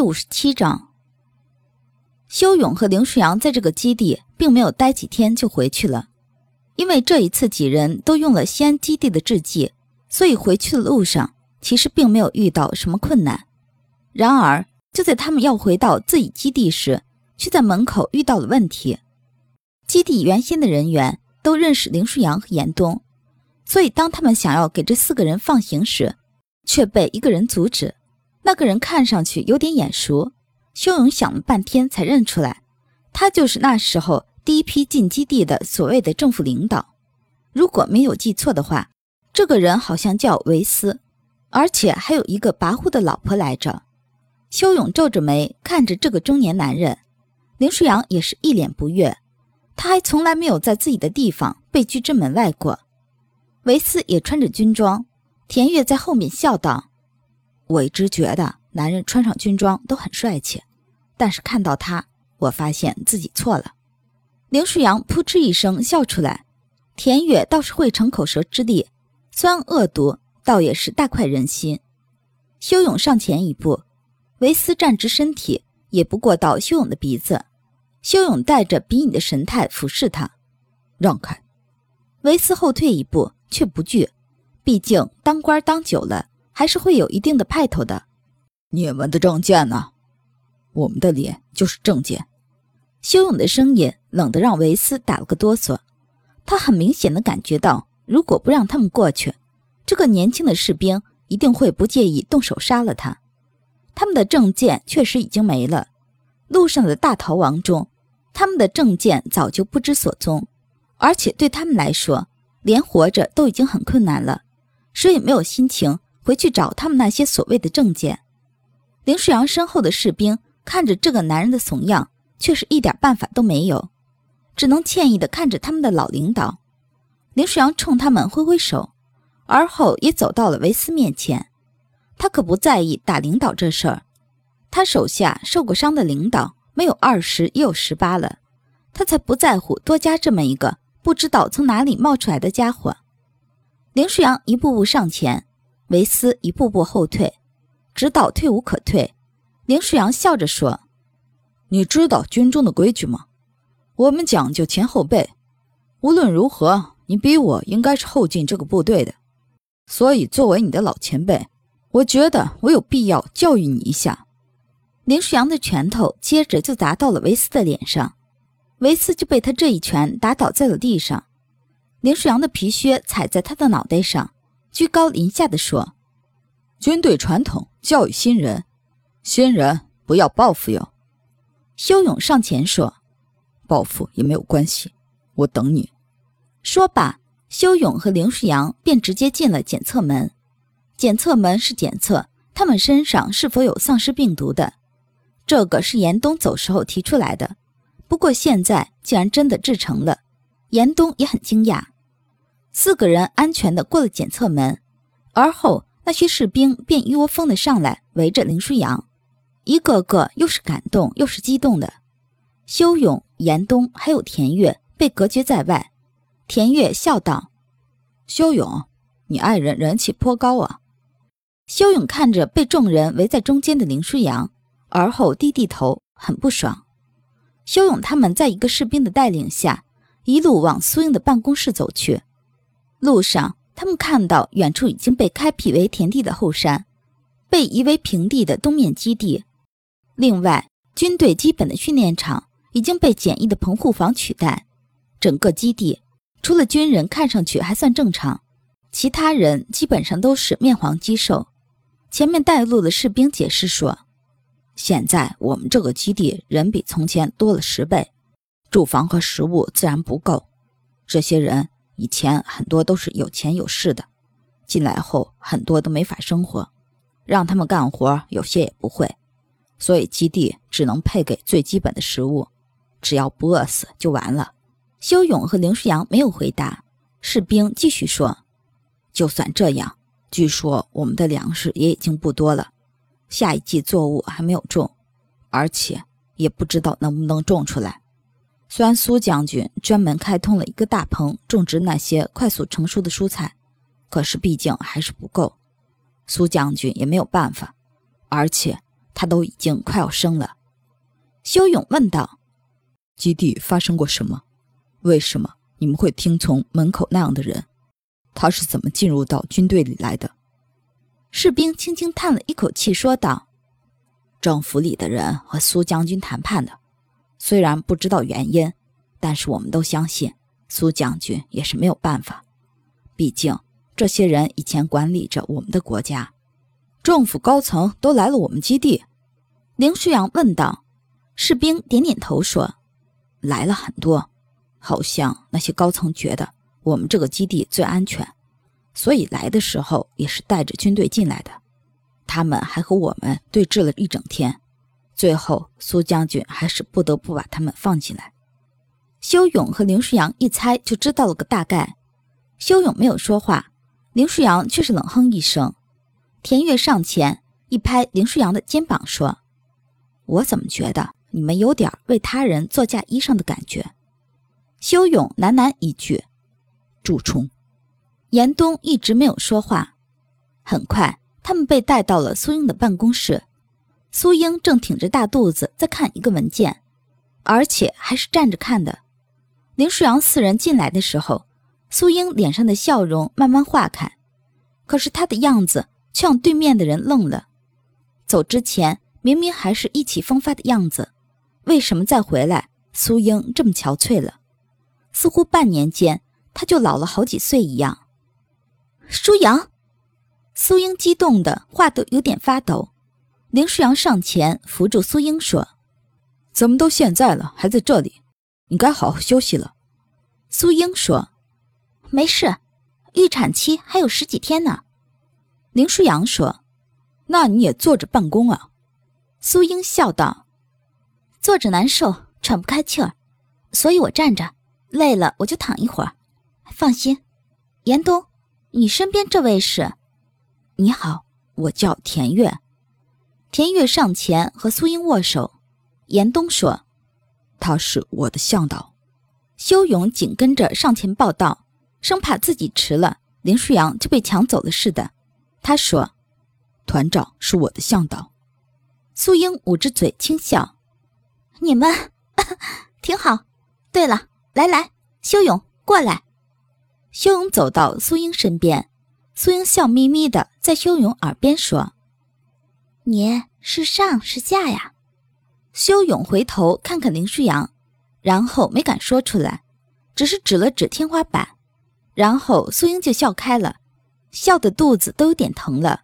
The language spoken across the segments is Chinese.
第五十七章，修勇和林舒扬在这个基地并没有待几天就回去了，因为这一次几人都用了西安基地的制剂，所以回去的路上其实并没有遇到什么困难。然而，就在他们要回到自己基地时，却在门口遇到了问题。基地原先的人员都认识林舒扬和严冬，所以当他们想要给这四个人放行时，却被一个人阻止。那个人看上去有点眼熟，修勇想了半天才认出来，他就是那时候第一批进基地的所谓的政府领导。如果没有记错的话，这个人好像叫维斯，而且还有一个跋扈的老婆来着。修勇皱着眉看着这个中年男人，林舒扬也是一脸不悦，他还从来没有在自己的地方被拒之门外过。维斯也穿着军装，田月在后面笑道。我一直觉得男人穿上军装都很帅气，但是看到他，我发现自己错了。林舒扬扑哧一声笑出来，田野倒是会逞口舌之力，虽然恶毒，倒也是大快人心。修勇上前一步，维斯站直身体，也不过到修勇的鼻子。修勇带着鄙夷的神态俯视他，让开。维斯后退一步，却不惧，毕竟当官当久了。还是会有一定的派头的。你们的证件呢？我们的脸就是证件。修勇的声音冷得让维斯打了个哆嗦。他很明显的感觉到，如果不让他们过去，这个年轻的士兵一定会不介意动手杀了他。他们的证件确实已经没了。路上的大逃亡中，他们的证件早就不知所踪，而且对他们来说，连活着都已经很困难了，谁也没有心情。回去找他们那些所谓的证件。林世阳身后的士兵看着这个男人的怂样，却是一点办法都没有，只能歉意地看着他们的老领导。林世阳冲他们挥挥手，而后也走到了维斯面前。他可不在意打领导这事儿，他手下受过伤的领导没有二十也有十八了，他才不在乎多加这么一个不知道从哪里冒出来的家伙。林世阳一步步上前。维斯一步步后退，直到退无可退。林舒阳笑着说：“你知道军中的规矩吗？我们讲究前后辈。无论如何，你比我应该是后进这个部队的。所以，作为你的老前辈，我觉得我有必要教育你一下。”林舒阳的拳头接着就砸到了维斯的脸上，维斯就被他这一拳打倒在了地上。林舒阳的皮靴踩在他的脑袋上。居高临下的说：“军队传统教育新人，新人不要报复哟。”修勇上前说：“报复也没有关系，我等你。”说罢，修勇和林世阳便直接进了检测门。检测门是检测他们身上是否有丧尸病毒的，这个是严冬走时候提出来的。不过现在竟然真的制成了，严冬也很惊讶。四个人安全的过了检测门，而后那些士兵便一窝蜂的上来围着林舒扬，一个个又是感动又是激动的。修勇、严冬还有田月被隔绝在外。田月笑道：“修勇，你爱人人气颇高啊。”修勇看着被众人围在中间的林舒扬，而后低低头，很不爽。修勇他们在一个士兵的带领下，一路往苏英的办公室走去。路上，他们看到远处已经被开辟为田地的后山，被夷为平地的东面基地。另外，军队基本的训练场已经被简易的棚户房取代。整个基地除了军人看上去还算正常，其他人基本上都是面黄肌瘦。前面带路的士兵解释说：“现在我们这个基地人比从前多了十倍，住房和食物自然不够。这些人。”以前很多都是有钱有势的，进来后很多都没法生活，让他们干活有些也不会，所以基地只能配给最基本的食物，只要不饿死就完了。修勇和林世阳没有回答，士兵继续说：“就算这样，据说我们的粮食也已经不多了，下一季作物还没有种，而且也不知道能不能种出来。”虽然苏将军专门开通了一个大棚种植那些快速成熟的蔬菜，可是毕竟还是不够，苏将军也没有办法。而且他都已经快要生了。修勇问道：“基地发生过什么？为什么你们会听从门口那样的人？他是怎么进入到军队里来的？”士兵轻轻叹了一口气，说道：“政府里的人和苏将军谈判的，虽然不知道原因，但是我们都相信苏将军也是没有办法。毕竟这些人以前管理着我们的国家。”政府高层都来了我们基地，林舒扬问道。士兵点点头说：“来了很多，好像那些高层觉得我们这个基地最安全，所以来的时候也是带着军队进来的。他们还和我们对峙了一整天，最后苏将军还是不得不把他们放进来。”修勇和林舒扬一猜就知道了个大概。修勇没有说话，林舒扬却是冷哼一声。田月上前一拍林舒扬的肩膀，说：“我怎么觉得你们有点为他人做嫁衣裳的感觉？”修勇喃喃一句：“蛀虫。”严冬一直没有说话。很快，他们被带到了苏英的办公室。苏英正挺着大肚子在看一个文件，而且还是站着看的。林舒扬四人进来的时候，苏英脸上的笑容慢慢化开，可是她的样子。却让对面的人愣了。走之前明明还是意气风发的样子，为什么再回来，苏英这么憔悴了？似乎半年间他就老了好几岁一样。舒阳，苏英激动的话都有点发抖。林舒阳上前扶住苏英说：“怎么都现在了，还在这里？你该好好休息了。”苏英说：“没事，预产期还有十几天呢。”林舒扬说：“那你也坐着办公啊？”苏英笑道：“坐着难受，喘不开气儿，所以我站着。累了我就躺一会儿。放心，严冬，你身边这位是？你好，我叫田月。”田月上前和苏英握手。严冬说：“他是我的向导。”修勇紧跟着上前报道，生怕自己迟了，林舒扬就被抢走了似的。他说：“团长是我的向导。”苏英捂着嘴轻笑：“你们 挺好。对了，来来，修勇过来。”修勇走到苏英身边，苏英笑眯眯的在修勇耳边说：“你是上是下呀？”修勇回头看看林舒扬，然后没敢说出来，只是指了指天花板，然后苏英就笑开了。笑的肚子都有点疼了，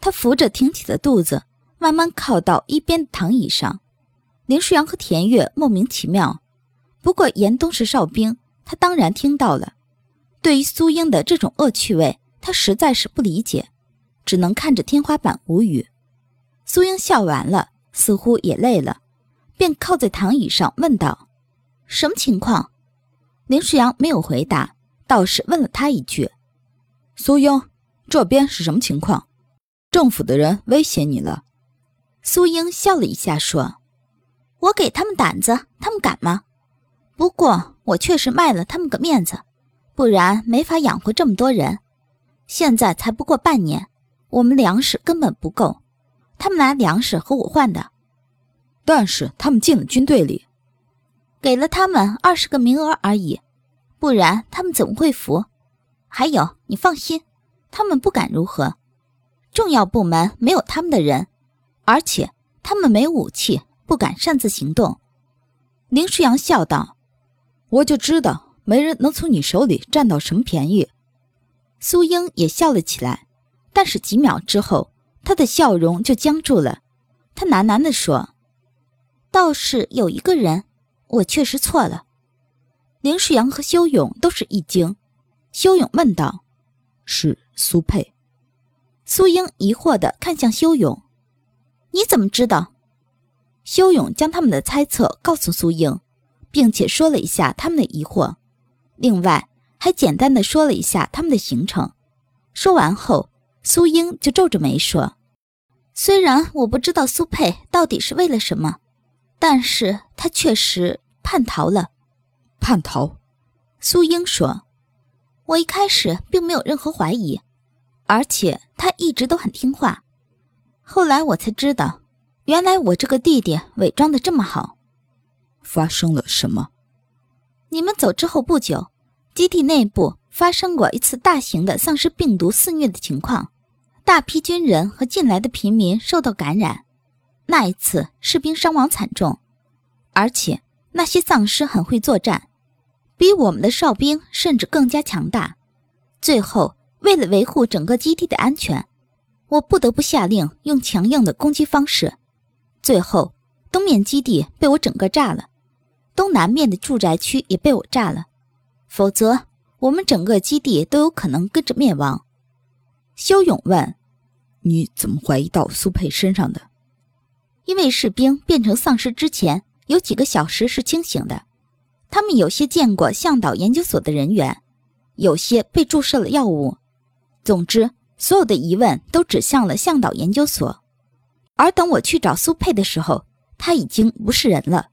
他扶着挺起的肚子，慢慢靠到一边的躺椅上。林舒扬和田月莫名其妙，不过严冬是哨兵，他当然听到了。对于苏英的这种恶趣味，他实在是不理解，只能看着天花板无语。苏英笑完了，似乎也累了，便靠在躺椅上问道：“什么情况？”林世阳没有回答，倒是问了他一句。苏英，这边是什么情况？政府的人威胁你了？苏英笑了一下说：“我给他们胆子，他们敢吗？不过我确实卖了他们个面子，不然没法养活这么多人。现在才不过半年，我们粮食根本不够，他们拿粮食和我换的。但是他们进了军队里，给了他们二十个名额而已，不然他们怎么会服？”还有，你放心，他们不敢如何。重要部门没有他们的人，而且他们没武器，不敢擅自行动。林舒阳笑道：“我就知道没人能从你手里占到什么便宜。”苏英也笑了起来，但是几秒之后，她的笑容就僵住了。他喃喃地说：“倒是有一个人，我确实错了。”林世阳和修勇都是一惊。修勇问道：“是苏佩？”苏英疑惑地看向修勇：“你怎么知道？”修勇将他们的猜测告诉苏英，并且说了一下他们的疑惑，另外还简单的说了一下他们的行程。说完后，苏英就皱着眉说：“虽然我不知道苏佩到底是为了什么，但是他确实叛逃了。”叛逃？苏英说。我一开始并没有任何怀疑，而且他一直都很听话。后来我才知道，原来我这个弟弟伪装的这么好。发生了什么？你们走之后不久，基地内部发生过一次大型的丧尸病毒肆虐的情况，大批军人和进来的平民受到感染。那一次，士兵伤亡惨重，而且那些丧尸很会作战，比我们的哨兵甚至更加强大。最后，为了维护整个基地的安全，我不得不下令用强硬的攻击方式。最后，东面基地被我整个炸了。东南面的住宅区也被我炸了，否则我们整个基地都有可能跟着灭亡。肖勇问：“你怎么怀疑到苏佩身上的？”因为士兵变成丧尸之前有几个小时是清醒的，他们有些见过向导研究所的人员，有些被注射了药物。总之，所有的疑问都指向了向导研究所。而等我去找苏佩的时候，他已经不是人了。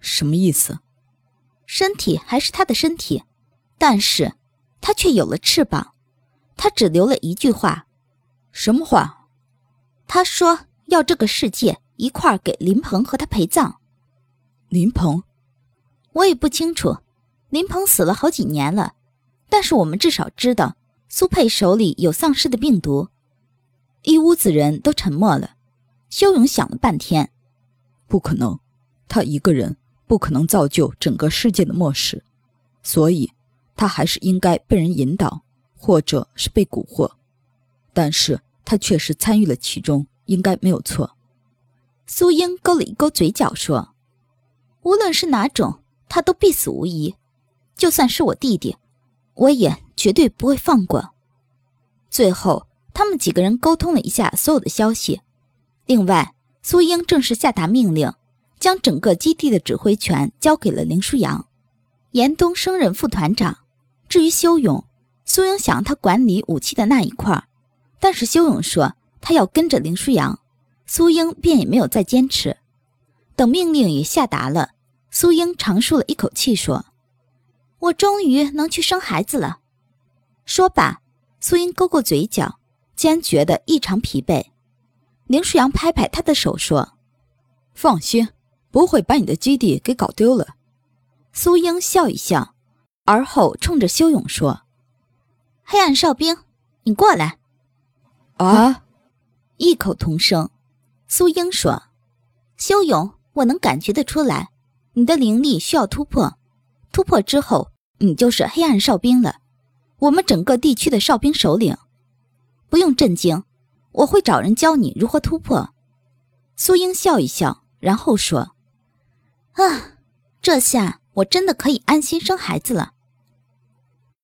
什么意思？身体还是他的身体，但是他却有了翅膀。他只留了一句话：“什么话？”他说要这个世界一块儿给林鹏和他陪葬。林鹏，我也不清楚。林鹏死了好几年了，但是我们至少知道苏佩手里有丧尸的病毒。一屋子人都沉默了。修勇想了半天，不可能，他一个人。不可能造就整个世界的末世，所以他还是应该被人引导，或者是被蛊惑。但是他确实参与了其中，应该没有错。苏英勾了一勾嘴角说：“无论是哪种，他都必死无疑。就算是我弟弟，我也绝对不会放过。”最后，他们几个人沟通了一下所有的消息。另外，苏英正式下达命令。将整个基地的指挥权交给了林舒扬，严冬升任副团长。至于修勇，苏英想他管理武器的那一块，但是修勇说他要跟着林舒扬，苏英便也没有再坚持。等命令也下达了，苏英长舒了一口气，说：“我终于能去生孩子了。”说罢，苏英勾勾嘴角，竟然觉得异常疲惫。林舒扬拍拍他的手说：“放心。”不会把你的基地给搞丢了，苏英笑一笑，而后冲着修勇说：“黑暗哨兵，你过来。”啊！异口同声。苏英说：“修勇，我能感觉得出来，你的灵力需要突破，突破之后，你就是黑暗哨兵了，我们整个地区的哨兵首领。不用震惊，我会找人教你如何突破。”苏英笑一笑，然后说。啊，这下我真的可以安心生孩子了。